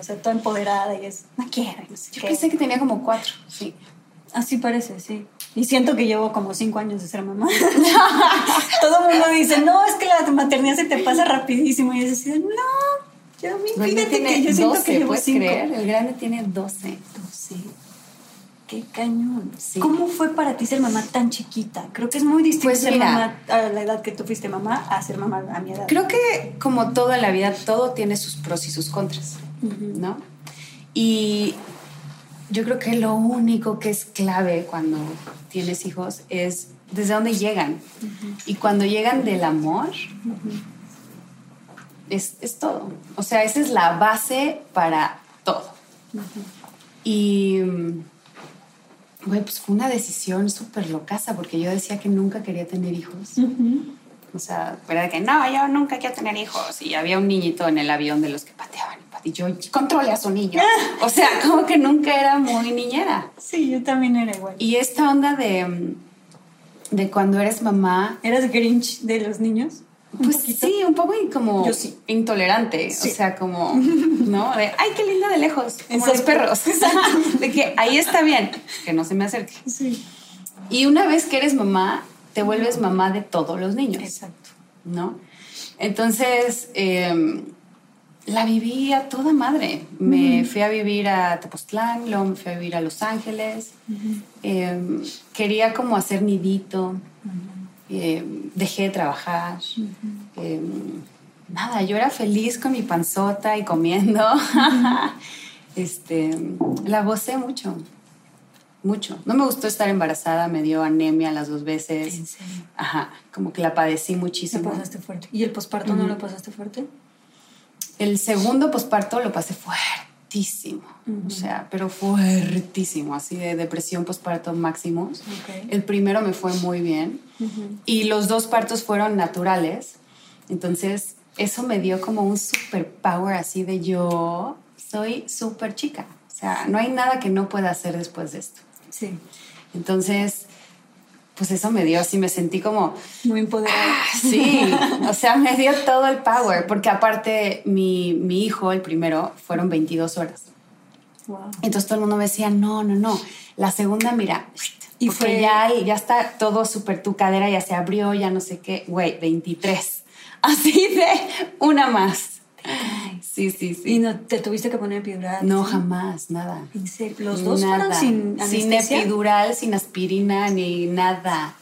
sea, toda empoderada y es, no quiero. Yo pensé que tenía como cuatro, sí. Así parece, sí. Y siento que llevo como cinco años de ser mamá. <laughs> Todo el mundo dice, no, es que la maternidad se te pasa rapidísimo. Y yo decía, no, yo, fíjate que yo siento que llevo ¿puedes creer? El grande tiene 12. 12. Qué cañón. ¿Cómo fue para ti ser mamá tan chiquita? Creo que es muy distinto pues ser mamá a la edad que tú fuiste mamá a ser mamá a mi edad. Creo que como toda la vida, todo tiene sus pros y sus contras, ¿no? Y yo creo que lo único que es clave cuando tienes hijos es desde dónde llegan. Y cuando llegan del amor, es, todo. O sea, esa es la base para todo. Y, güey, pues fue una decisión súper locaza porque yo decía que nunca quería tener hijos. O sea, era de que no, yo nunca quiero tener hijos. Y había un niñito en el avión de los que pateaban. Y yo, controle a su niño. <laughs> o sea, como que nunca era muy niñera. Sí, yo también era igual. Y esta onda de, de cuando eres mamá. ¿Eras Grinch de los niños? Pues sí, un poco como intolerante, o sea, como, <laughs> ¿no? De, ay, qué linda de lejos, como los perros. <laughs> de que ahí está bien, que no se me acerque. Sí. Y una vez que eres mamá, te vuelves mamá de todos los niños. Exacto. ¿No? Entonces, em, la viví a toda madre. Me fui a vivir a Tepoztlán, luego me fui a vivir a Los Ángeles. Em, quería como hacer nidito. Eh, dejé de trabajar. Eh, nada, yo era feliz con mi panzota y comiendo. <laughs> este, la gocé mucho, mucho. No me gustó estar embarazada, me dio anemia las dos veces. ¿En serio? Ajá, como que la padecí muchísimo. ¿La pasaste fuerte? ¿Y el posparto no lo pasaste fuerte? El segundo posparto lo pasé fuerte o sea, pero fuertísimo, así de depresión postparto máximos. El primero me fue muy bien y los dos partos fueron naturales, entonces eso me dio como un super power así de yo soy súper chica, o sea, no hay nada que no pueda hacer después de esto. Sí. Entonces, pues eso me dio así, me sentí como... Muy empoderada. Ah, sí, o sea, me dio todo el power, porque aparte mi, mi hijo, el primero, fueron 22 horas. Wow. Entonces todo el mundo me decía, no, no, no, la segunda, mira, Y fue ya, ya está todo súper, tu cadera ya se abrió, ya no sé qué, güey, 23. Así de una más. Sí, sí, sí. ¿Y no te tuviste que poner epidural? No, jamás, nada. ¿En serio? ¿Los dos Nada. fueron sin Sin anestesia? epidural, sin aspirina, ni nada.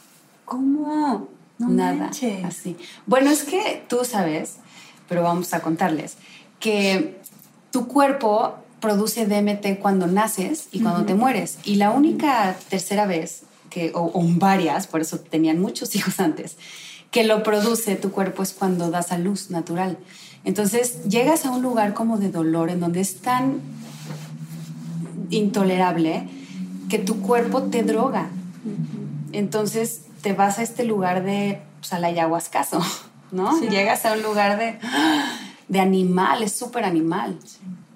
¿Cómo? No nada. manches. Así. Bueno, es que tú sabes, pero vamos a contarles, que tu cuerpo produce DMT cuando naces y cuando te mueres. Y la única tercera vez, que, o, o varias, por eso tenían muchos <laughs> hijos antes, que lo produce tu cuerpo es cuando das a luz natural. Entonces llegas a un lugar como de dolor en donde es tan intolerable que tu cuerpo te droga. Entonces te vas a este lugar de, pues, al ayahuascazo, <laughs> ¿no? Sí. Llegas a un lugar de, <gasps> de animal, es súper animal.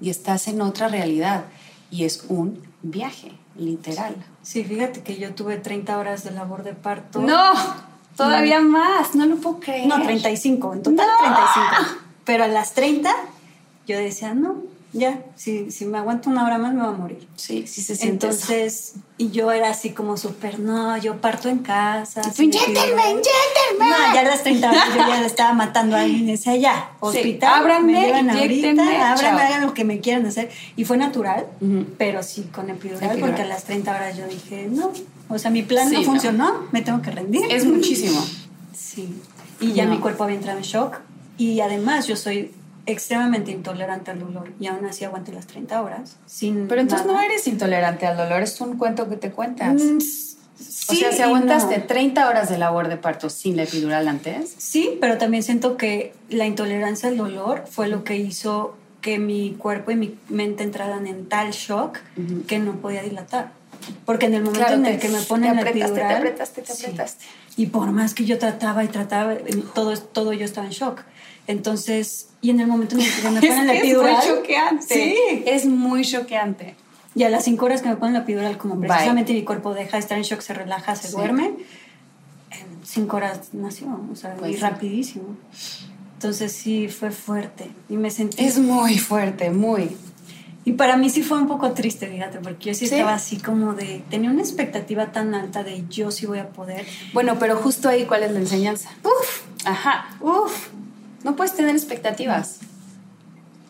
Y estás en otra realidad. Y es un viaje, literal. Sí, fíjate que yo tuve 30 horas de labor de parto. No, todavía más, no lo puedo creer. No, 35, en total No. 35. Pero a las 30 yo decía, no, ya, si, si me aguanto una hora más me va a morir. Sí, sí se siente eso. Entonces, y yo era así como súper, no, yo parto en casa. Tú, sin "Inyéctenme, epidural". inyéctenme. No, ya a las 30 horas yo ya estaba matando a alguien. Decía, ya, hospital, ábranme, me llevan ahorita, ábranme, hagan lo que me quieran hacer. Y fue natural, Ujú. pero sí con epidural, Epidural. porque a las 30 horas yo dije, no, o sea, mi plan Sí, no no. funcionó, me tengo que rendir. Es muchísimo. Sí. Y ya No. mi cuerpo había entrado en shock. Y además yo soy extremadamente intolerante al dolor. Y aún así aguanté las 30 horas. Sin Pero entonces nada. no eres intolerante al dolor, es un cuento que te cuentas. Mm, o sí sea, si aguantaste no. 30 horas de labor de parto sin la epidural antes, Sí, pero también siento que la intolerancia al dolor fue lo que hizo que mi cuerpo y mi mente entraran en tal shock Ujú. que no podía dilatar. Porque en el momento Claro, en te- el que me te ponen la apretaste, te epidural... apretaste, te sí. apretaste. Y por más que yo trataba y trataba, en- todo, todo yo estaba en shock. Entonces, y en el momento en el que me <laughs> ponen la epidural... es muy choqueante. Sí. Es muy choqueante. Y a las cinco horas que me ponen la epidural, como Bye. precisamente mi cuerpo deja de estar en shock, se relaja, se Sí. duerme, en cinco horas nació, o sea, Pues y sí. rapidísimo. Entonces sí, fue fuerte. Y me sentí... Es muy fuerte, muy. Y para mí sí fue un poco triste, fíjate, porque yo sí, Sí. estaba así como de... Tenía una expectativa tan alta de yo sí voy a poder. Bueno, pero justo ahí, ¿cuál es la enseñanza? Uf, ajá, uf. No puedes tener expectativas.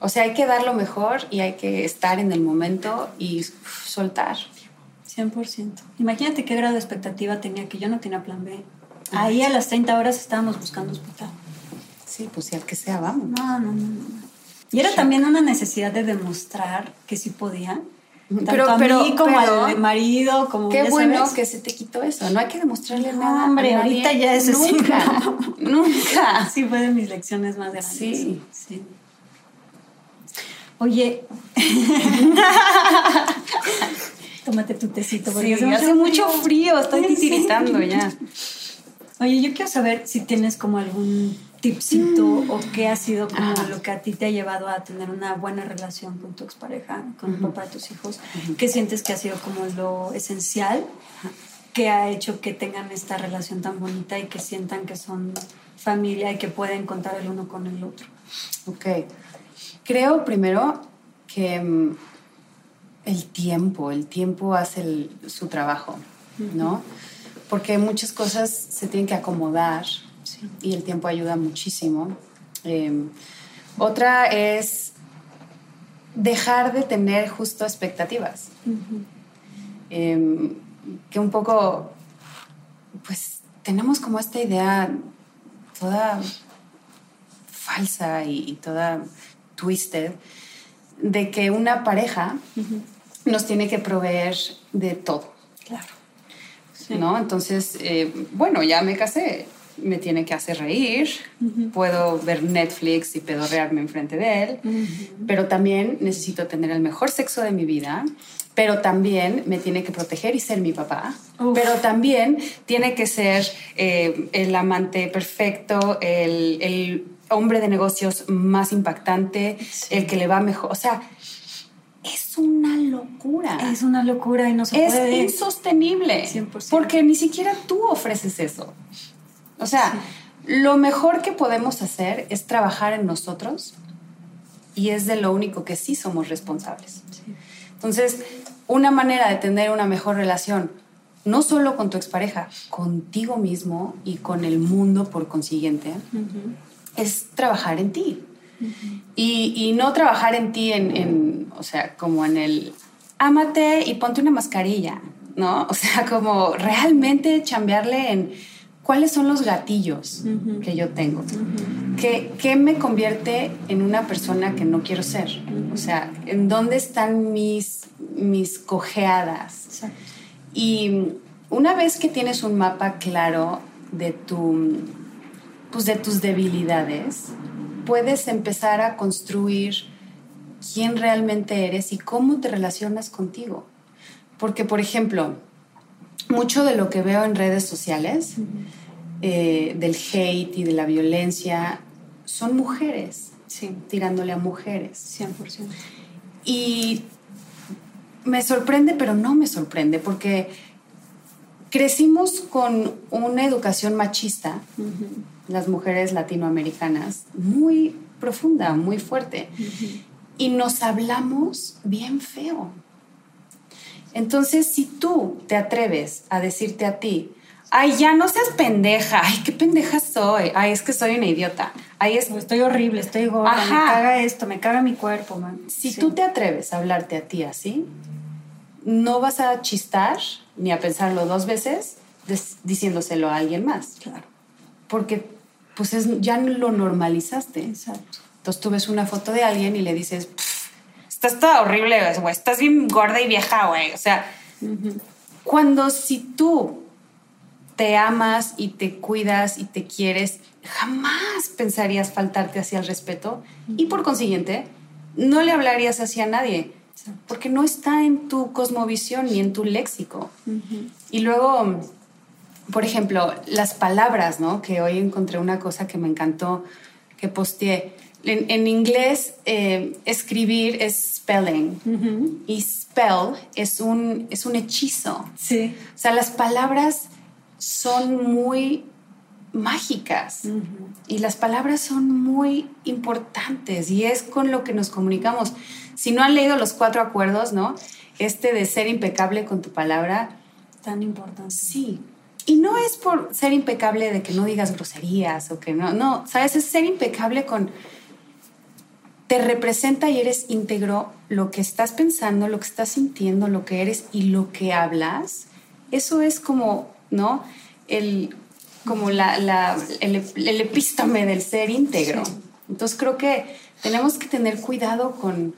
O sea, hay que dar lo mejor y hay que estar en el momento y uf, soltar. 100%. Imagínate qué grado de expectativa tenía que yo no tenía plan B. Ahí a las 30 horas estábamos buscando hospital. Sí, pues si al que sea, vamos. No, no, no, no. Y era también una necesidad de demostrar que sí podía. Tanto Pero- a pero- mí como pero- al marido, como Qué ya bueno sabes. que se te quitó eso. No hay que demostrarle No, nada. a hombre, nadie. ahorita ya es así, Nunca. ¿no? <laughs> Nunca. Sí, fue de mis lecciones más grandes. Sí. sí. Oye, <laughs> <laughs> tómate tu tecito. porque Sí, hace mucho frío, estoy Sí. titiritando ya. Oye, yo quiero saber si tienes como algún tipcito o qué ha sido como lo que a ti te ha llevado a tener una buena relación con tu expareja, con el Ujú. papá de tus hijos. ¿Qué sientes que ha sido como lo esencial que ha hecho que tengan esta relación tan bonita y que sientan que son familia y que pueden contar el uno con el otro? Ok. Creo primero que mm, el tiempo, el tiempo hace el- su trabajo, ¿no? Porque muchas cosas se tienen que acomodar y el tiempo ayuda muchísimo. Eh, otra es dejar de tener justo expectativas. Eh, que un poco, pues tenemos como esta idea toda falsa y, y toda twisted de que una pareja nos tiene que proveer de todo, Claro. ¿No? Entonces, eh, bueno, ya me casé, me tiene que hacer reír, puedo ver Netflix y pedorrearme enfrente de él, pero también necesito tener el mejor sexo de mi vida, pero también me tiene que proteger y ser mi papá, Uf. pero también tiene que ser eh, el amante perfecto, el, el hombre de negocios más impactante, Sí. el que le va mejor, o sea, es una locura. Es una locura y no se es puede. insostenible. 100%. Porque ni siquiera tú ofreces eso. O sea, lo mejor que podemos hacer es trabajar en nosotros y es de lo único que sí somos responsables. Entonces, una manera de tener una mejor relación, no solo con tu expareja, contigo mismo y con el mundo por consiguiente, es trabajar en ti. Y, y no trabajar en ti en, en, o sea, como en el, ámate y ponte una mascarilla, ¿no? <laughs> O sea, como realmente chambearle en cuáles son los gatillos que yo tengo. ¿Qué, ¿Qué me convierte en una persona que no quiero ser? O sea, ¿en dónde están mis, mis cojeadas? Exacto. Y una vez que tienes un mapa claro de, tu, pues de tus debilidades, puedes empezar a construir quién realmente eres y cómo te relacionas contigo. Porque, por ejemplo, mucho de lo que veo en redes sociales, eh, del hate y de la violencia, son mujeres, Sí, tirándole a mujeres. 100%. Y me sorprende, pero no me sorprende, porque crecimos con una educación machista, las mujeres latinoamericanas, muy profunda, muy fuerte, y nos hablamos bien feo. Entonces, si tú te atreves a decirte a ti, ay, ya no seas pendeja, ay, qué pendeja soy, ay, es que soy una idiota, ay, es Estoy horrible, estoy gorda, Ajá. me caga esto, me caga mi cuerpo, man. Si Sí. tú te atreves a hablarte a ti así, no vas a chistar ni a pensarlo dos veces diciéndoselo a alguien más. Claro, Porque pues es- ya lo normalizaste. exacto. Entonces tú ves una foto de alguien y le dices, "Pff, estás toda horrible, güey, estás bien gorda y vieja, güey. O sea, cuando si tú te amas y te cuidas y te quieres, jamás pensarías faltarte hacia el respeto y por consiguiente no le hablarías así a nadie Exacto. porque no está en tu cosmovisión ni en tu léxico. Y luego, por ejemplo, las palabras, ¿no? Que hoy encontré una cosa que me encantó, que posteé. En, en inglés, eh, escribir es spelling y spell es un, es un hechizo. Sí. O sea, las palabras son muy mágicas y las palabras son muy importantes y es con lo que nos comunicamos. Si no han leído los cuatro acuerdos, ¿no? Este de ser impecable con tu palabra, Tan importante. sí. Y no es por ser impecable de que no digas groserías o que no, no, sabes, es ser impecable con te representa y eres íntegro lo que estás pensando, lo que estás sintiendo, lo que eres y lo que hablas. Eso es como, ¿no? El, como la, la- el, el epístome del ser íntegro. Sí. Entonces creo que tenemos que tener cuidado con,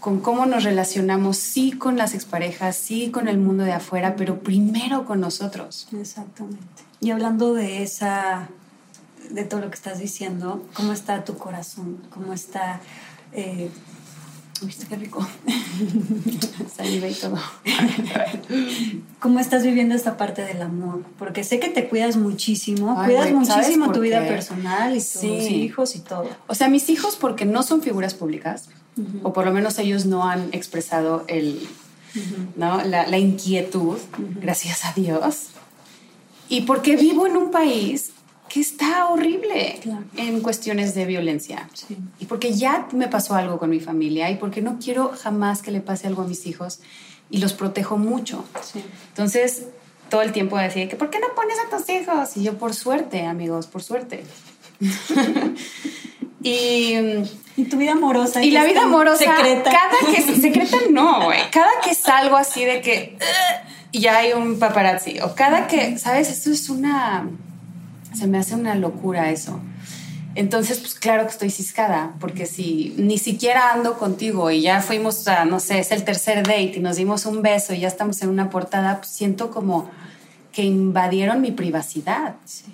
con cómo nos relacionamos, sí con las exparejas, sí con el mundo de afuera, pero primero con nosotros. Exactamente. Y hablando de esa, de todo lo que estás diciendo, ¿cómo está tu corazón? ¿Cómo está... eh, ¿Viste qué rico? <laughs> Saliva y todo. ¿Cómo estás viviendo esta parte del amor? Porque sé que te cuidas muchísimo, Ay, cuidas güey, ¿sabes muchísimo tu vida personal y tus Sí. hijos y todo. O sea, mis hijos, porque no son figuras públicas, o por lo menos ellos no han expresado el, ¿no? la, la inquietud, gracias a Dios. Y porque vivo en un país que está horrible Claro. en cuestiones de violencia. Sí. Y porque ya me pasó algo con mi familia y porque no quiero jamás que le pase algo a mis hijos y los protejo mucho. Sí. Entonces, todo el tiempo decía que, ¿por qué no pones a tus hijos? Y yo, por suerte, amigos, por suerte. <laughs> y, Y tu vida amorosa. y la vida amorosa, Secreta. cada que secreta no, güey. <laughs> Cada que salgo así de que ya hay un paparazzi o cada que, ¿sabes? Eso es una se me hace una locura eso. Entonces, pues claro que estoy ciscada, porque si ni siquiera ando contigo y ya fuimos a, no sé, es el tercer date y nos dimos un beso y ya estamos en una portada, pues siento como que invadieron mi privacidad. Sí.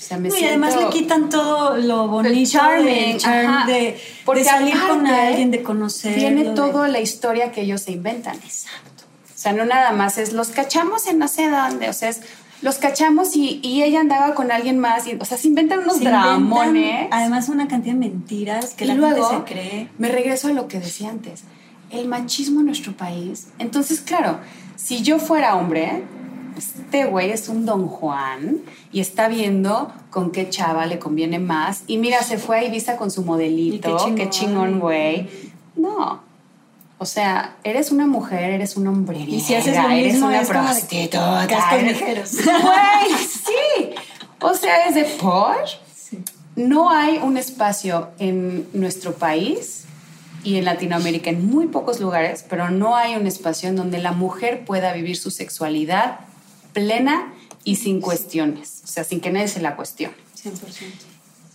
O sea, me No, y siento... además le quitan todo lo bonito charming, del charm ajá. de, de salir con aparte, alguien, de conocer. Viene toda la historia que ellos se inventan. Exacto. O sea, no nada más es los cachamos en no sé dónde, o sea, es los cachamos y, y ella andaba con alguien más, y, o sea, se inventan unos Se inventan, dramones. Además, una cantidad de mentiras que y la luego gente se cree. me regreso a lo que decía antes. el machismo en nuestro país. Entonces, claro, si yo fuera hombre, este güey es un don Juan y está viendo con qué chava le conviene más. Y mira, se fue a Ibiza con su modelito. Qué chingón, güey. No. O sea, eres una mujer, eres un hombre. Y si haces lo mismo, eres una es prostituta. <laughs> Güey, sí. O sea, es de por. Sí. No hay un espacio en nuestro país y en Latinoamérica, en muy pocos lugares, pero no hay un espacio en donde la mujer pueda vivir su sexualidad plena y sin cuestiones, o sea, sin que nadie se la cuestione. 100%.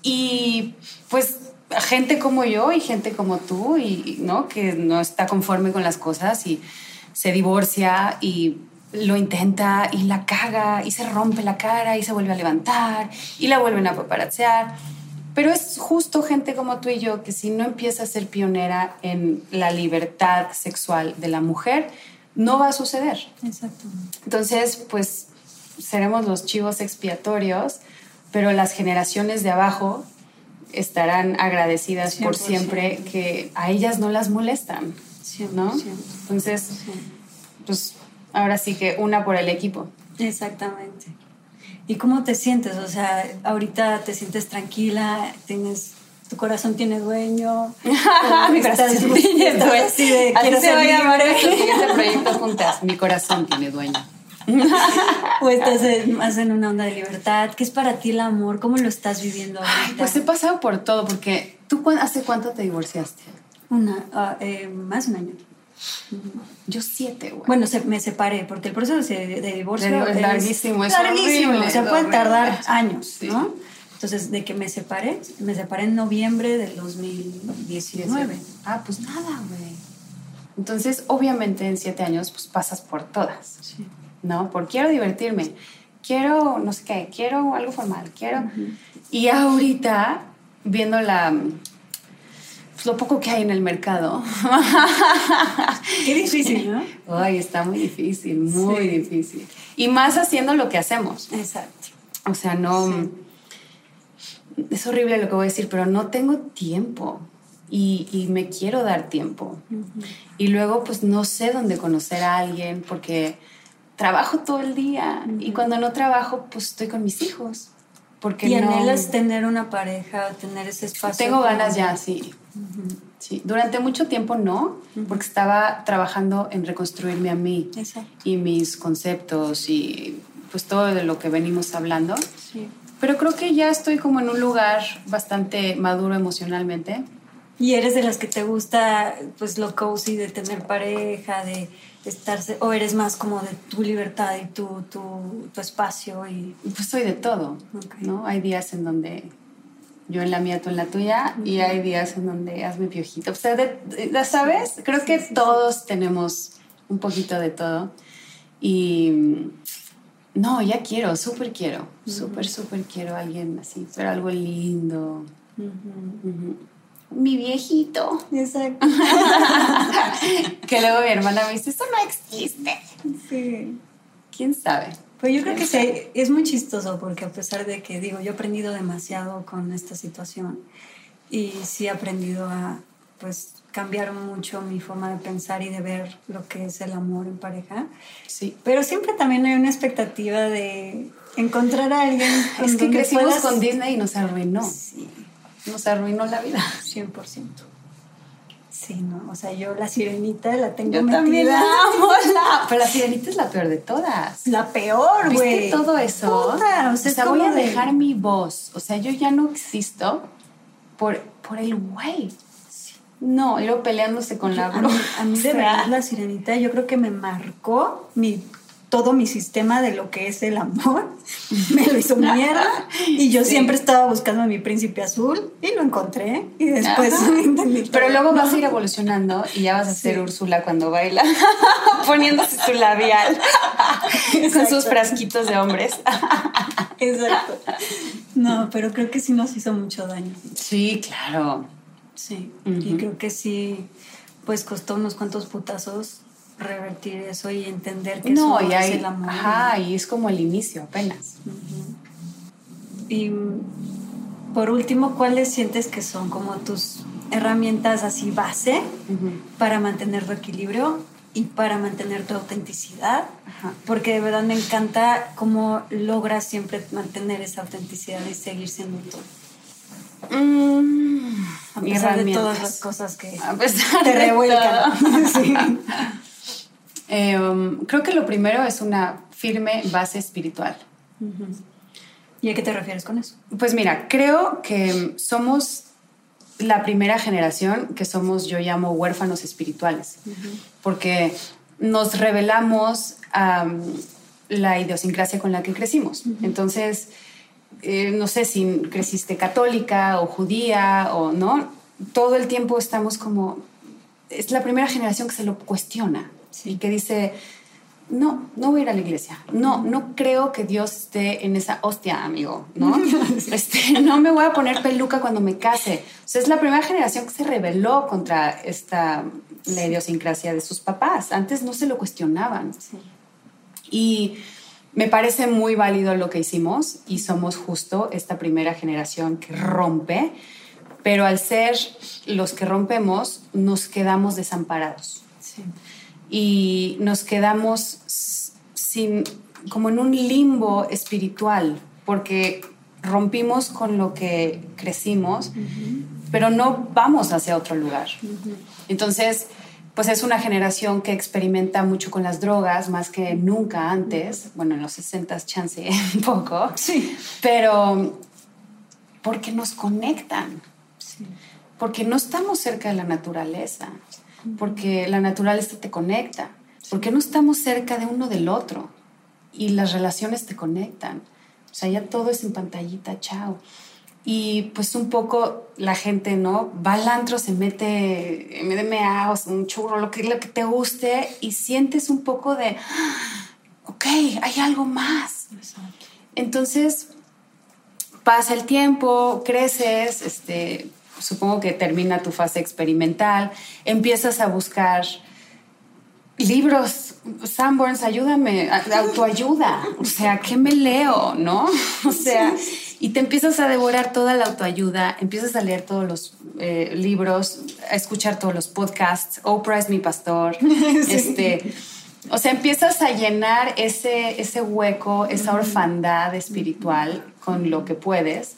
Y pues gente como yo y gente como tú, y, ¿no? que no está conforme con las cosas y se divorcia y lo intenta y la caga y se rompe la cara y se vuelve a levantar y la vuelven a paparazziar. Pero es justo gente como tú y yo que si no empieza a ser pionera en la libertad sexual de la mujer, no va a suceder. Exacto. Entonces, pues seremos los chivos expiatorios, pero las generaciones de abajo estarán agradecidas por 100%. siempre que a ellas no las molestan, ¿no? 100%. Entonces, pues ahora sí que una por el equipo. Exactamente. ¿Y cómo te sientes? O sea, ahorita te sientes tranquila, tienes, tu corazón tiene dueño. <laughs> Mi corazón tiene dueño. así de, Así quiero se ser va a llamar <laughs> siguiente proyecto juntas. Mi corazón tiene dueño. o estás en- más en una onda de libertad. ¿Qué es para ti el amor? ¿Cómo lo estás viviendo ahorita? Ay, pues he pasado por todo, porque tú hace cuánto te divorciaste? Una, ah, eh, más de un año. Yo siete, güey. Bueno, se- me separé porque el proceso de, de divorcio De- es larguísimo, es larguísimo, horrible, o sea, puede tardar años, Sí. ¿no? Entonces, de que me separé, me separé en noviembre del 2019. Ah, pues nada, güey. Entonces, obviamente en siete años, pues pasas por todas, Sí. ¿no? Por quiero divertirme, quiero, no sé qué, quiero algo formal, quiero... Y ahorita, viendo la... Pues lo poco que hay en el mercado. <laughs> Qué difícil, ¿no? Ay, está muy difícil, muy Sí. difícil. Y más haciendo lo que hacemos. Exacto. O sea, no. Sí. Es horrible lo que voy a decir, pero no tengo tiempo. Y, y me quiero dar tiempo. Y luego, pues no sé dónde conocer a alguien porque trabajo todo el día. Y cuando no trabajo, pues estoy con mis hijos. Porque Y no. anhelas tener una pareja, tener ese espacio. Tengo ganas ya, sí. Sí. Durante mucho tiempo no, porque estaba trabajando en reconstruirme a mí Exacto. y mis conceptos y pues todo de lo que venimos hablando. Sí. Pero creo que ya estoy como en un lugar bastante maduro emocionalmente. Y eres de las que te gusta, pues, lo cozy de tener pareja, de estarse, o eres más como de tu libertad y tu, tu, tu espacio y... Pues soy de todo, Ok. ¿no? Hay días en donde yo en la mía, tú en la tuya, y hay días en donde hazme piojito. O sea, de- de- ¿sabes? Creo que todos tenemos un poquito de todo. Y no, ya quiero, súper quiero, súper, súper quiero a alguien así, pero algo lindo. Mi viejito. Exacto. <laughs> que luego mi hermana me dice, eso no existe. Sí. ¿Quién sabe? Pues yo creo que sí, es muy chistoso porque a pesar de que digo, yo he aprendido demasiado con esta situación y sí he aprendido a pues cambiar mucho mi forma de pensar y de ver lo que es el amor en pareja, Sí. pero siempre también hay una expectativa de encontrar a alguien con Es que crecimos puedas- con Disney y nos arruinó. Sí, Nos arruinó la vida. 100%. Sí, no, o sea, yo la sirenita la tengo Yo metida. también la <laughs> amo. la- Pero la sirenita es la peor de todas. La peor, güey. ¿Viste todo eso? Puta, o sea, es voy como a de- dejar mi voz. O sea, yo ya no existo por, por el güey. No, y luego peleándose con la a bro. mí, a mí <laughs> de verdad la sirenita yo creo que me marcó mi todo mi sistema de lo que es el amor <laughs> me lo hizo mierda <laughs> y yo Sí. siempre estaba buscando a mi príncipe azul y lo encontré y después entendí. Pero luego vas a ir evolucionando y ya vas a ser Sí. Úrsula cuando baila, poniéndose su labial con Exacto. sus frasquitos de hombres. exacto no pero creo que sí nos hizo mucho daño Sí, claro. Sí. Y creo que sí pues costó unos cuantos putazos revertir eso y entender que No, eso y es hay, el amor. ajá, y es como el inicio apenas. Y por último, ¿cuáles sientes que son como tus herramientas así base para mantener tu equilibrio y para mantener tu autenticidad, porque de verdad me encanta cómo logras siempre mantener esa autenticidad y seguir siendo tú. Mm, a pesar de todas las cosas que te revuelcan. <laughs> Eh, um, creo que lo primero es una firme base espiritual. ¿Y a qué te refieres con eso? Pues mira, creo que somos la primera generación que somos, yo llamo huérfanos espirituales, porque nos revelamos a la idiosincrasia con la que crecimos. Entonces, eh, no sé si creciste católica o judía o no, todo el tiempo estamos como, es la primera generación que se lo cuestiona y que dice, no, no voy a ir a la iglesia. No, no creo que Dios esté en esa hostia, amigo, ¿no? <laughs> Este, no me voy a poner peluca cuando me case. O sea, es la primera generación que se rebeló contra esta, la idiosincrasia de sus papás. Antes no se lo cuestionaban. Y me parece muy válido lo que hicimos y somos justo esta primera generación que rompe, pero al ser los que rompemos, nos quedamos desamparados. Sí y nos quedamos sin, como en un limbo espiritual, porque rompimos con lo que crecimos, pero no vamos hacia otro lugar. Entonces, pues es una generación que experimenta mucho con las drogas, más que nunca antes. Bueno, en los 60 chance <laughs> un poco. Sí. Pero porque nos conectan. Porque no estamos cerca de la naturaleza porque la naturaleza te conecta, porque no estamos cerca de uno del otro y las relaciones te conectan. O sea, ya todo es en pantallita, chao. Y pues un poco la gente, ¿no? Va al antro, se mete MDMA o un churro, lo que, lo que te guste y sientes un poco de, ah, ok, hay algo más. Entonces, pasa el tiempo, creces, este, supongo que termina tu fase experimental, empiezas a buscar libros, Sanborns, ayúdame, autoayuda, o sea, ¿qué me leo, no? <laughs> O sea, y te empiezas a devorar toda la autoayuda, empiezas a leer todos los eh, libros, a escuchar todos los podcasts, Oprah es mi pastor, <laughs> este... O sea, empiezas a llenar ese, ese hueco, esa orfandad espiritual con lo que puedes.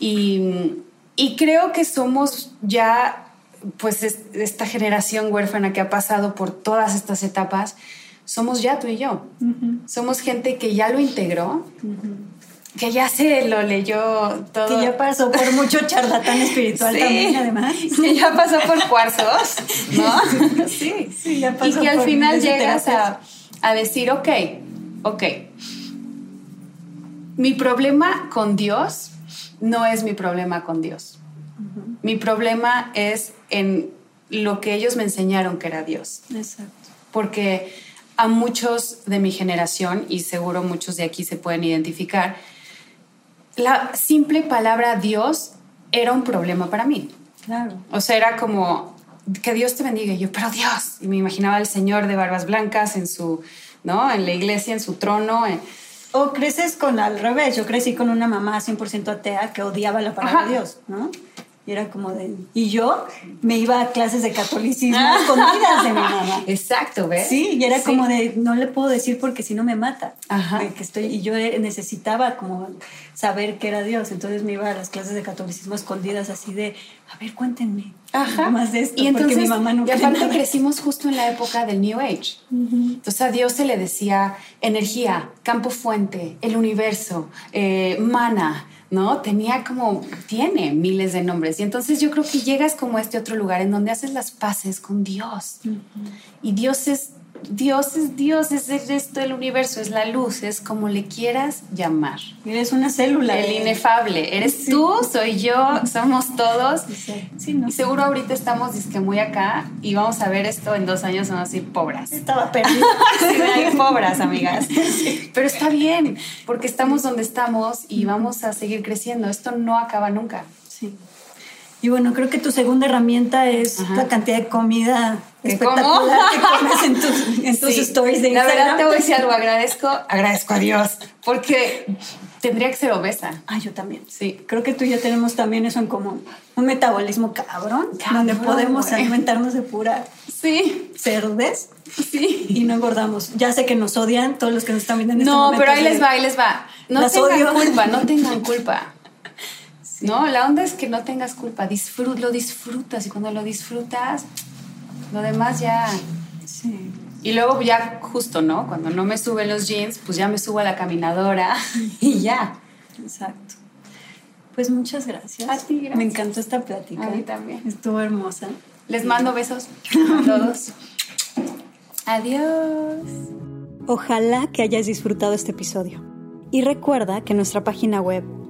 Y y creo que somos ya, pues, esta generación huérfana que ha pasado por todas estas etapas, somos ya tú y yo. Somos gente que ya lo integró, que ya se lo leyó todo. Que ya pasó por mucho charlatán espiritual también, además. Que ya pasó por cuarzos, ¿no? <laughs> sí, sí, ya pasó Y que al final llegas a, a decir, ok, ok, mi problema con Dios no es mi problema con Dios. Mi problema es en lo que ellos me enseñaron que era Dios. Exacto. Porque a muchos de mi generación, y seguro muchos de aquí se pueden identificar, la simple palabra Dios era un problema para mí. Claro. O sea, era como, que Dios te bendiga. Y yo, pero Dios. Y me imaginaba al Señor de barbas blancas en su, ¿no? En la iglesia, en su trono. O creces con al revés. Yo crecí con una mamá 100% atea que odiaba la palabra de Dios, ¿no? Y era como de... Y yo me iba a clases de catolicismo ah. escondidas de mi mamá. <laughs> Exacto, ¿ves? Sí, y era como de, no le puedo decir porque si no me mata. Ajá. Que estoy, y yo necesitaba como saber que era Dios. Entonces me iba a las clases de catolicismo escondidas así de, a ver, cuéntenme. Ajá. Más de esto, y entonces, mi mamá no Y aparte crecimos justo en la época del New Age. Entonces a Dios se le decía energía, campo fuente, el universo, eh, mana ¿no? Tenía como, tiene miles de nombres. Y entonces yo creo que llegas como a este otro lugar en donde haces las paces con Dios. Y Dios es Dios es Dios, es el resto del universo, es la luz, es como le quieras llamar. Eres una célula. El inefable. Eres tú, soy yo, somos todos. Y seguro ahorita estamos disque muy acá y vamos a ver esto en dos años, son así pobres. Estaba perdida. <laughs> sí, <laughs> pobres, amigas. Pero está bien, porque estamos donde estamos y vamos a seguir creciendo. Esto no acaba nunca. Sí. Y bueno, creo que tu segunda herramienta es la cantidad de comida espectacular que comes en tus, en <laughs> tus stories de Instagram. La verdad te voy a decir algo, agradezco, agradezco a Dios, porque tendría que ser obesa. Ah, yo también. Sí. Creo que tú y yo tenemos también eso en común. Un metabolismo cabrón, donde podemos alimentarnos de pura sí. cerdez sí. y no engordamos. Ya sé que nos odian todos los que nos están viendo en este No, momento pero ahí les va, ahí les va. No Las tengan odio. culpa, no tengan culpa. <laughs> No, la onda es que no tengas culpa, disfrut, lo disfrutas y cuando lo disfrutas, lo demás ya... Sí. Y luego ya justo, ¿no? Cuando no me suben los jeans, pues ya me subo a la caminadora <laughs> y ya. Exacto. Pues muchas gracias. A ti, gracias. Me encantó esta plática. A mí también. Estuvo hermosa. Les mando besos a <laughs> todos. Adiós. Ojalá que hayas disfrutado este episodio. Y recuerda que en nuestra página web,